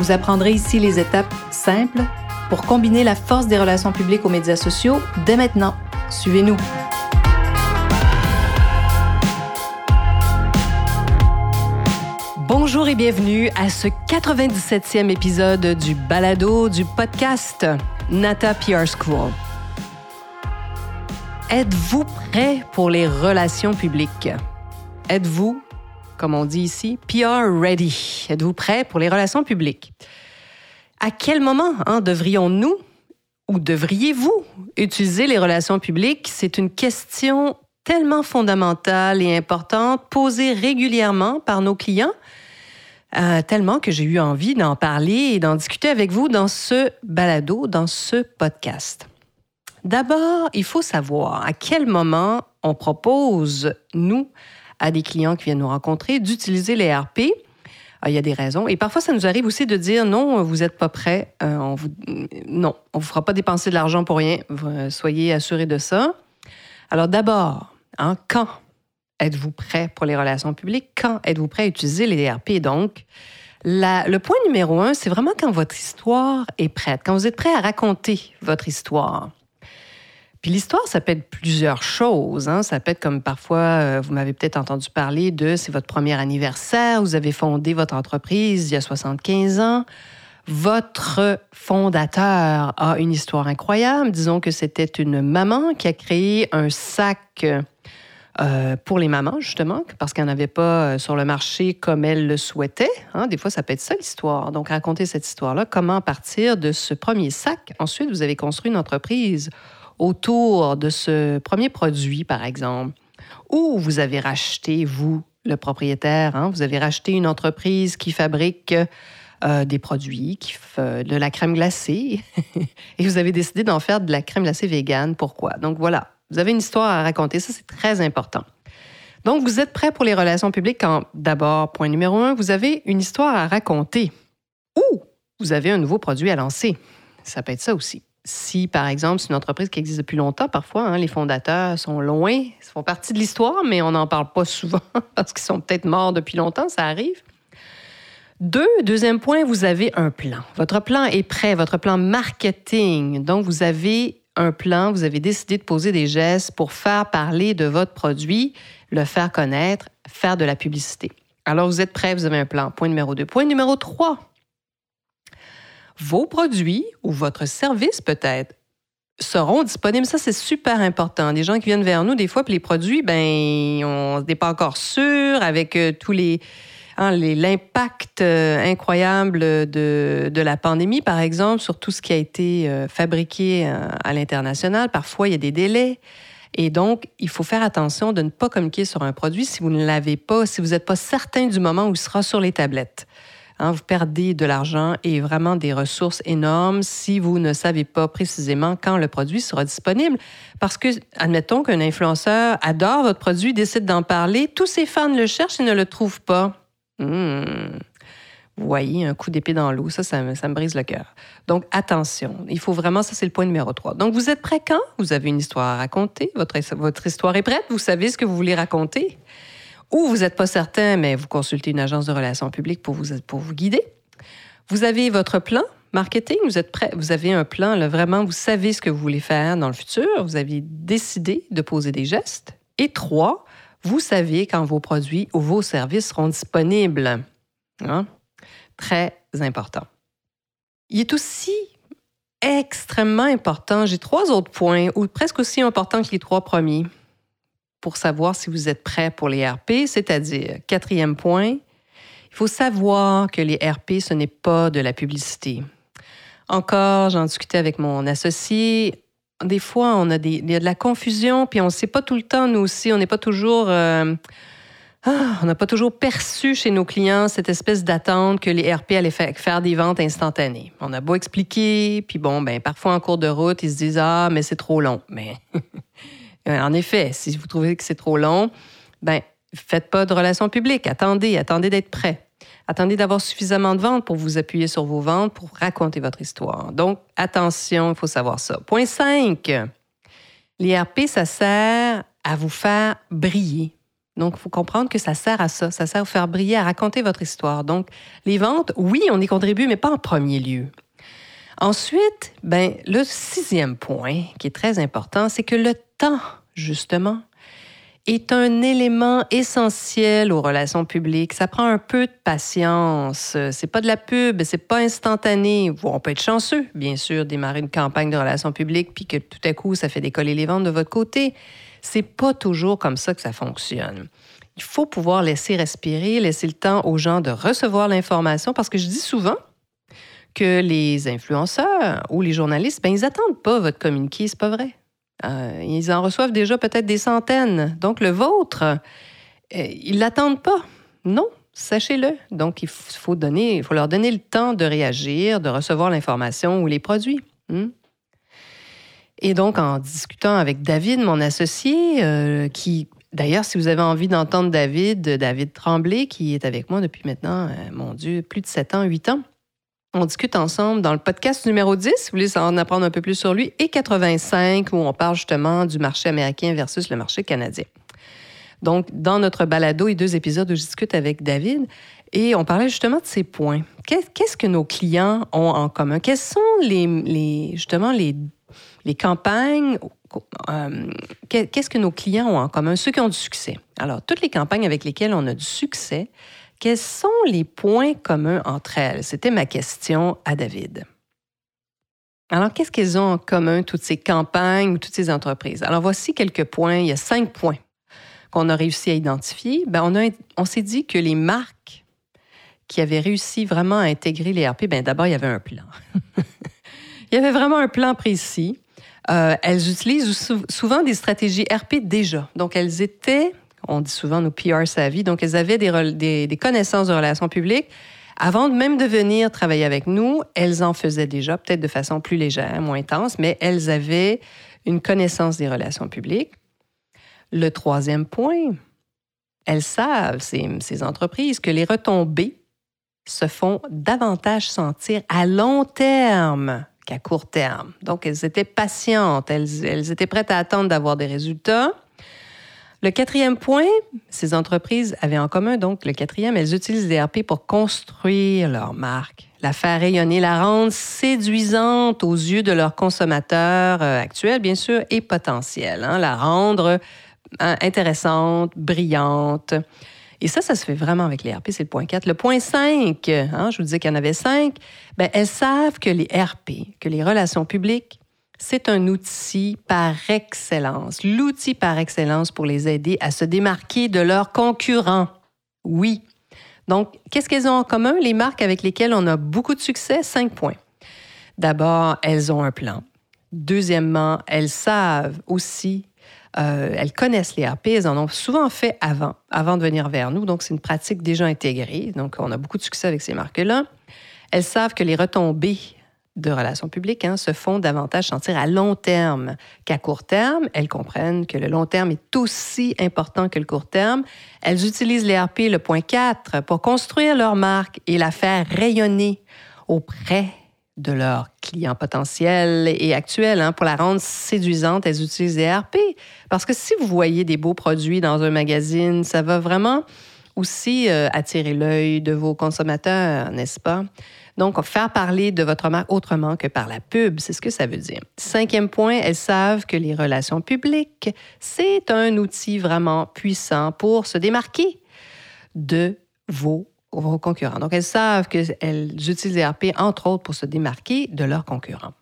Vous apprendrez ici les étapes simples pour combiner la force des relations publiques aux médias sociaux dès maintenant. Suivez-nous. Bonjour et bienvenue à ce 97e épisode du balado du podcast Nata PR School. Êtes-vous prêt pour les relations publiques? Êtes-vous, comme on dit ici, PR ready? Êtes-vous prêt pour les relations publiques? À quel moment hein, devrions-nous ou devriez-vous utiliser les relations publiques? C'est une question tellement fondamentale et importante posée régulièrement par nos clients, euh, tellement que j'ai eu envie d'en parler et d'en discuter avec vous dans ce balado, dans ce podcast. D'abord, il faut savoir à quel moment on propose, nous, à des clients qui viennent nous rencontrer, d'utiliser les RP. Ah, il y a des raisons. Et parfois, ça nous arrive aussi de dire non, vous n'êtes pas prêt. Euh, on non, on ne vous fera pas dépenser de l'argent pour rien. Soyez assurés de ça. Alors d'abord, hein, quand êtes-vous prêt pour les relations publiques? Quand êtes-vous prêt à utiliser les RP? Donc, le point numéro un, c'est vraiment quand votre histoire est prête, quand vous êtes prêt à raconter votre histoire. Puis l'histoire, ça peut être plusieurs choses. Hein. Ça peut être comme parfois, euh, vous m'avez peut-être entendu parler de c'est votre premier anniversaire, vous avez fondé votre entreprise il y a 75 ans. Votre fondateur a une histoire incroyable. Disons que c'était une maman qui a créé un sac euh, pour les mamans, justement, parce qu'elle n'avait pas euh, sur le marché comme elle le souhaitait. Hein. Des fois, ça peut être ça l'histoire. Donc, raconter cette histoire-là, comment partir de ce premier sac? Ensuite, vous avez construit une entreprise autour de ce premier produit, par exemple, ou vous avez racheté, vous, le propriétaire, hein, vous avez racheté une entreprise qui fabrique euh, des produits, qui fait de la crème glacée, et vous avez décidé d'en faire de la crème glacée végane. Pourquoi? Donc voilà, vous avez une histoire à raconter, ça c'est très important. Donc vous êtes prêt pour les relations publiques quand, d'abord, point numéro un, vous avez une histoire à raconter ou vous avez un nouveau produit à lancer. Ça peut être ça aussi si, par exemple, c'est une entreprise qui existe depuis longtemps, parfois, hein, les fondateurs sont loin, ils font partie de l'histoire, mais on n'en parle pas souvent parce qu'ils sont peut-être morts depuis longtemps, ça arrive. Deux, deuxième point, vous avez un plan. Votre plan est prêt, votre plan marketing. Donc, vous avez un plan, vous avez décidé de poser des gestes pour faire parler de votre produit, le faire connaître, faire de la publicité. Alors, vous êtes prêt, vous avez un plan. Point numéro deux. Point numéro trois, vos produits ou votre service peut-être seront disponibles. Ça, c'est super important. Des gens qui viennent vers nous, des fois, puis les produits, ben, on n'est pas encore sûr avec euh, tous les hein, l'impact euh, incroyable de, de, la pandémie, par exemple, sur tout ce qui a été euh, fabriqué à l'international. Parfois, il y a des délais. Et donc, il faut faire attention de ne pas communiquer sur un produit si vous ne l'avez pas, si vous n'êtes pas certain du moment où il sera sur les tablettes. Hein, vous perdez de l'argent et vraiment des ressources énormes si vous ne savez pas précisément quand le produit sera disponible. Parce que, admettons qu'un influenceur adore votre produit, décide d'en parler, tous ses fans le cherchent et ne le trouvent pas. Hmm. Vous voyez, un coup d'épée dans l'eau, ça, ça, me brise le cœur. Donc, attention, il faut vraiment, ça c'est le point numéro 3. Donc, vous êtes prêt quand? Vous avez une histoire à raconter, votre, votre histoire est prête, vous savez ce que vous voulez raconter? Ou vous n'êtes pas certain, mais vous consultez une agence de relations publiques pour vous, pour vous guider. Vous avez votre plan marketing, vous êtes prêt, vous avez un plan, vraiment, vous savez ce que vous voulez faire dans le futur, vous avez décidé de poser des gestes. Et trois, vous savez quand vos produits ou vos services seront disponibles. Hein? Très important. Il est aussi extrêmement important, j'ai trois autres points, ou presque aussi importants que les trois premiers pour savoir si vous êtes prêt pour les RP, c'est-à-dire, quatrième point, il faut savoir que les RP, ce n'est pas de la publicité. Encore, j'en discutais avec mon associé. Des fois, on a, des, il y a de la confusion, puis on ne sait pas tout le temps, nous aussi, on n'est pas toujours... Euh, Ah, on n'a pas toujours perçu chez nos clients cette espèce d'attente que les RP allaient faire des ventes instantanées. On a beau expliquer, puis bon, ben parfois en cours de route, ils se disent ah mais c'est trop long. Mais en effet, si vous trouvez que c'est trop long, ben faites pas de relations publiques. Attendez, attendez d'être prêt. Attendez d'avoir suffisamment de ventes pour vous appuyer sur vos ventes pour raconter votre histoire. Donc attention, il faut savoir ça. Point 5. L'IRP, ça sert à vous faire briller donc, il faut comprendre que ça sert à ça. Ça sert à vous faire briller, à raconter votre histoire. Donc, les ventes, oui, on y contribue, mais pas en premier lieu. Ensuite, ben, le sixième point qui est très important, c'est que le temps, justement, est un élément essentiel aux relations publiques. Ça prend un peu de patience. C'est pas de la pub, c'est pas instantané. On peut être chanceux, bien sûr, démarrer une campagne de relations publiques puis que tout à coup ça fait décoller les ventes de votre côté. C'est pas toujours comme ça que ça fonctionne. Il faut pouvoir laisser respirer, laisser le temps aux gens de recevoir l'information parce que je dis souvent que les influenceurs ou les journalistes, ben, ils n'attendent pas votre communiqué, c'est pas vrai. Euh, ils en reçoivent déjà peut-être des centaines. Donc, le vôtre, euh, ils l'attendent pas. Non, sachez-le. Donc, il faut, donner, il faut leur donner le temps de réagir, de recevoir l'information ou les produits. Hmm? Et donc, en discutant avec David, mon associé, euh, qui, d'ailleurs, si vous avez envie d'entendre David, David Tremblay, qui est avec moi depuis maintenant, euh, mon Dieu, plus de 7 ans, 8 ans, on discute ensemble dans le podcast numéro 10, si vous voulez en apprendre un peu plus sur lui, et 85, où on parle justement du marché américain versus le marché canadien. Donc, dans notre balado et deux épisodes où je discute avec David, et on parlait justement de ces points. Qu'est-ce que nos clients ont en commun? Quels sont les, les justement les les campagnes, euh, qu'est-ce que nos clients ont en commun, ceux qui ont du succès? Alors, toutes les campagnes avec lesquelles on a du succès, quels sont les points communs entre elles? C'était ma question à David. Alors, qu'est-ce qu'elles ont en commun, toutes ces campagnes ou toutes ces entreprises? Alors, voici quelques points. Il y a cinq points qu'on a réussi à identifier. Ben, on, on s'est dit que les marques qui avaient réussi vraiment à intégrer les RP, ben, d'abord, il y avait un plan. il y avait vraiment un plan précis. Euh, elles utilisent souvent des stratégies RP déjà. Donc, elles étaient, on dit souvent nos PR savvy, donc elles avaient des, des, connaissances de relations publiques. Avant même de venir travailler avec nous, elles en faisaient déjà, peut-être de façon plus légère, moins intense, mais elles avaient une connaissance des relations publiques. Le troisième point, elles savent, ces, entreprises, que les retombées se font davantage sentir à long terme à court terme. Donc, elles étaient patientes, elles, étaient prêtes à attendre d'avoir des résultats. Le quatrième point, ces entreprises avaient en commun, donc le quatrième, elles utilisent des RP pour construire leur marque, la faire rayonner, la rendre séduisante aux yeux de leurs consommateurs euh, actuels, bien sûr, et potentiels, hein, la rendre hein, intéressante, brillante. Et ça, ça se fait vraiment avec les RP, c'est le point 4. Le point 5, hein, je vous disais qu'il y en avait 5, bien, elles savent que les RP, que les relations publiques, c'est un outil par excellence, l'outil par excellence pour les aider à se démarquer de leurs concurrents. Oui. Donc, qu'est-ce qu'elles ont en commun, les marques avec lesquelles on a beaucoup de succès? Cinq points. D'abord, elles ont un plan. Deuxièmement, elles savent aussi euh, elles connaissent les RP, elles en ont souvent fait avant, avant de venir vers nous. Donc, c'est une pratique déjà intégrée. Donc, on a beaucoup de succès avec ces marques-là. Elles savent que les retombées de relations publiques hein, se font davantage sentir à long terme qu'à court terme. Elles comprennent que le long terme est aussi important que le court terme. Elles utilisent les RP, le point 4, pour construire leur marque et la faire rayonner auprès de leurs clients potentiels et actuels. Hein. Pour la rendre séduisante, elles utilisent des RP. Parce que si vous voyez des beaux produits dans un magazine, ça va vraiment aussi euh, attirer l'œil de vos consommateurs, n'est-ce pas? Donc, faire parler de votre marque autrement que par la pub, c'est ce que ça veut dire. Cinquième point, elles savent que les relations publiques, c'est un outil vraiment puissant pour se démarquer de vos vos concurrents. Donc, elles savent qu'elles utilisent les RP, entre autres, pour se démarquer de leurs concurrents.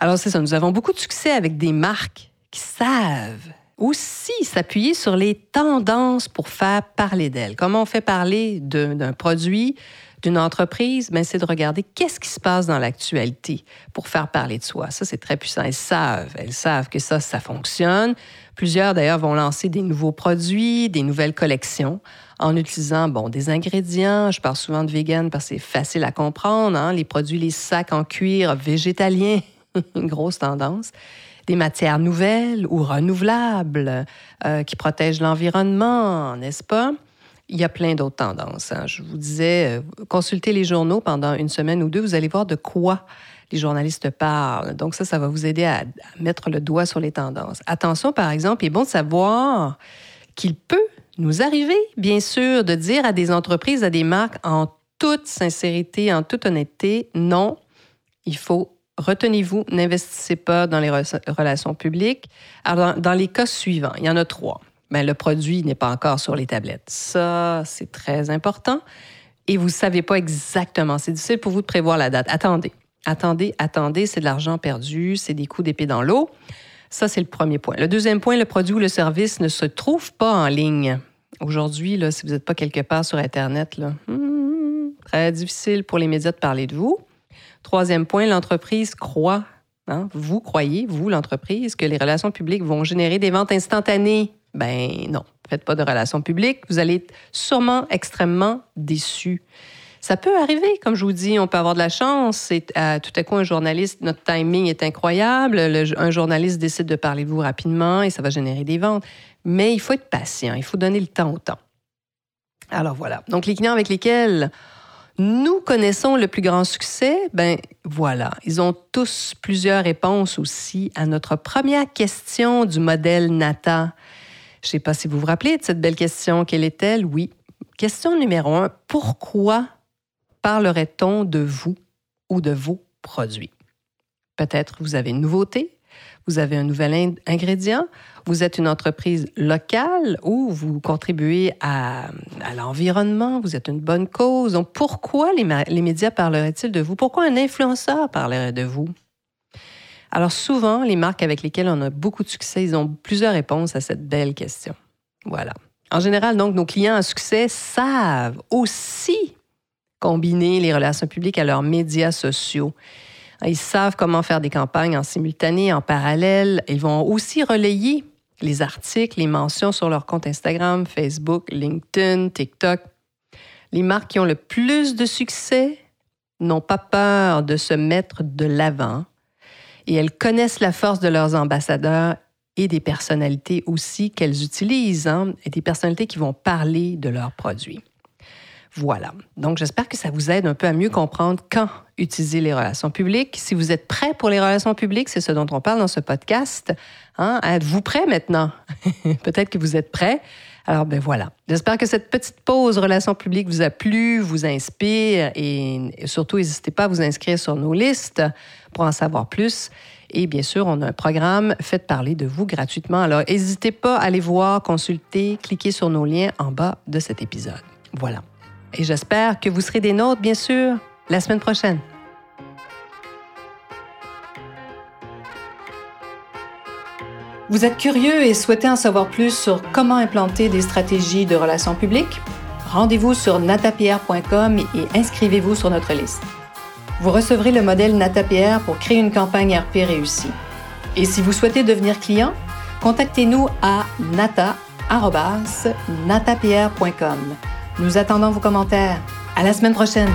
Alors, c'est ça, nous avons beaucoup de succès avec des marques qui savent aussi s'appuyer sur les tendances pour faire parler d'elles. Comment on fait parler d'un produit d'une entreprise, ben, c'est de regarder qu'est-ce qui se passe dans l'actualité pour faire parler de soi. Ça, c'est très puissant. Elles savent, elles savent que ça, ça fonctionne. Plusieurs, d'ailleurs, vont lancer des nouveaux produits, des nouvelles collections en utilisant, bon, des ingrédients. Je parle souvent de vegan parce que c'est facile à comprendre. Hein? Les produits, les sacs en cuir végétalien, une grosse tendance des matières nouvelles ou renouvelables euh, qui protègent l'environnement, n'est-ce pas? Il y a plein d'autres tendances. Hein. Je vous disais, euh, consultez les journaux pendant une semaine ou deux, vous allez voir de quoi les journalistes parlent. Donc ça, ça va vous aider à, mettre le doigt sur les tendances. Attention, par exemple, il est bon de savoir qu'il peut nous arriver, bien sûr, de dire à des entreprises, à des marques, en toute sincérité, en toute honnêteté, non, il faut retenez-vous, n'investissez pas dans les relations publiques. Alors, dans, les cas suivants, il y en a trois. Mais le produit n'est pas encore sur les tablettes. Ça, c'est très important. Et vous ne savez pas exactement. C'est difficile pour vous de prévoir la date. Attendez, attendez, attendez. C'est de l'argent perdu, c'est des coups d'épée dans l'eau. Ça, c'est le premier point. Le deuxième point, le produit ou le service ne se trouve pas en ligne. Aujourd'hui, si vous n'êtes pas quelque part sur Internet, hmm, très difficile pour les médias de parler de vous. Troisième point, l'entreprise croit, hein, vous croyez, vous, l'entreprise, que les relations publiques vont générer des ventes instantanées? Ben non, faites pas de relations publiques, vous allez être sûrement extrêmement déçu. Ça peut arriver, comme je vous dis, on peut avoir de la chance. Tout à coup, un journaliste, notre timing est incroyable. un journaliste décide de parler de vous rapidement et ça va générer des ventes. Mais il faut être patient, il faut donner le temps au temps. Alors voilà. Donc, les clients avec lesquels nous connaissons le plus grand succès, ben voilà, ils ont tous plusieurs réponses aussi à notre première question du modèle Nata. Je ne sais pas si vous vous rappelez de cette belle question. Quelle est-elle? Oui. Question numéro un. Pourquoi parlerait-on de vous ou de vos produits? Peut-être vous avez une nouveauté, vous avez un nouvel ingrédient, vous êtes une entreprise locale ou vous contribuez à, l'environnement, vous êtes une bonne cause. Donc, pourquoi les, médias parleraient-ils de vous? Pourquoi un influenceur parlerait de vous? Alors, souvent, les marques avec lesquelles on a beaucoup de succès, ils ont plusieurs réponses à cette belle question. Voilà. En général, donc, nos clients à succès savent aussi combiner les relations publiques à leurs médias sociaux. Ils savent comment faire des campagnes en simultané, en parallèle. Ils vont aussi relayer les articles, les mentions sur leur compte Instagram, Facebook, LinkedIn, TikTok. Les marques qui ont le plus de succès n'ont pas peur de se mettre de l'avant et elles connaissent la force de leurs ambassadeurs et des personnalités aussi qu'elles utilisent, hein, et des personnalités qui vont parler de leurs produits. Voilà. Donc, j'espère que ça vous aide un peu à mieux comprendre quand utiliser les relations publiques. Si vous êtes prêt pour les relations publiques, c'est ce dont on parle dans ce podcast. Hein? Êtes-vous prêt maintenant? Peut-être que vous êtes prêt. Alors, ben voilà. J'espère que cette petite pause relations publiques vous a plu, vous inspire et surtout, n'hésitez pas à vous inscrire sur nos listes pour en savoir plus. Et bien sûr, on a un programme Faites parler de vous gratuitement. Alors, n'hésitez pas à aller voir, consulter, cliquer sur nos liens en bas de cet épisode. Voilà. Et j'espère que vous serez des nôtres, bien sûr, la semaine prochaine. Vous êtes curieux et souhaitez en savoir plus sur comment implanter des stratégies de relations publiques? Rendez-vous sur natapierre.com et inscrivez-vous sur notre liste. Vous recevrez le modèle NataPR pour créer une campagne RP réussie. Et si vous souhaitez devenir client, contactez-nous à nata.natapierre.com. Nous attendons vos commentaires. À la semaine prochaine.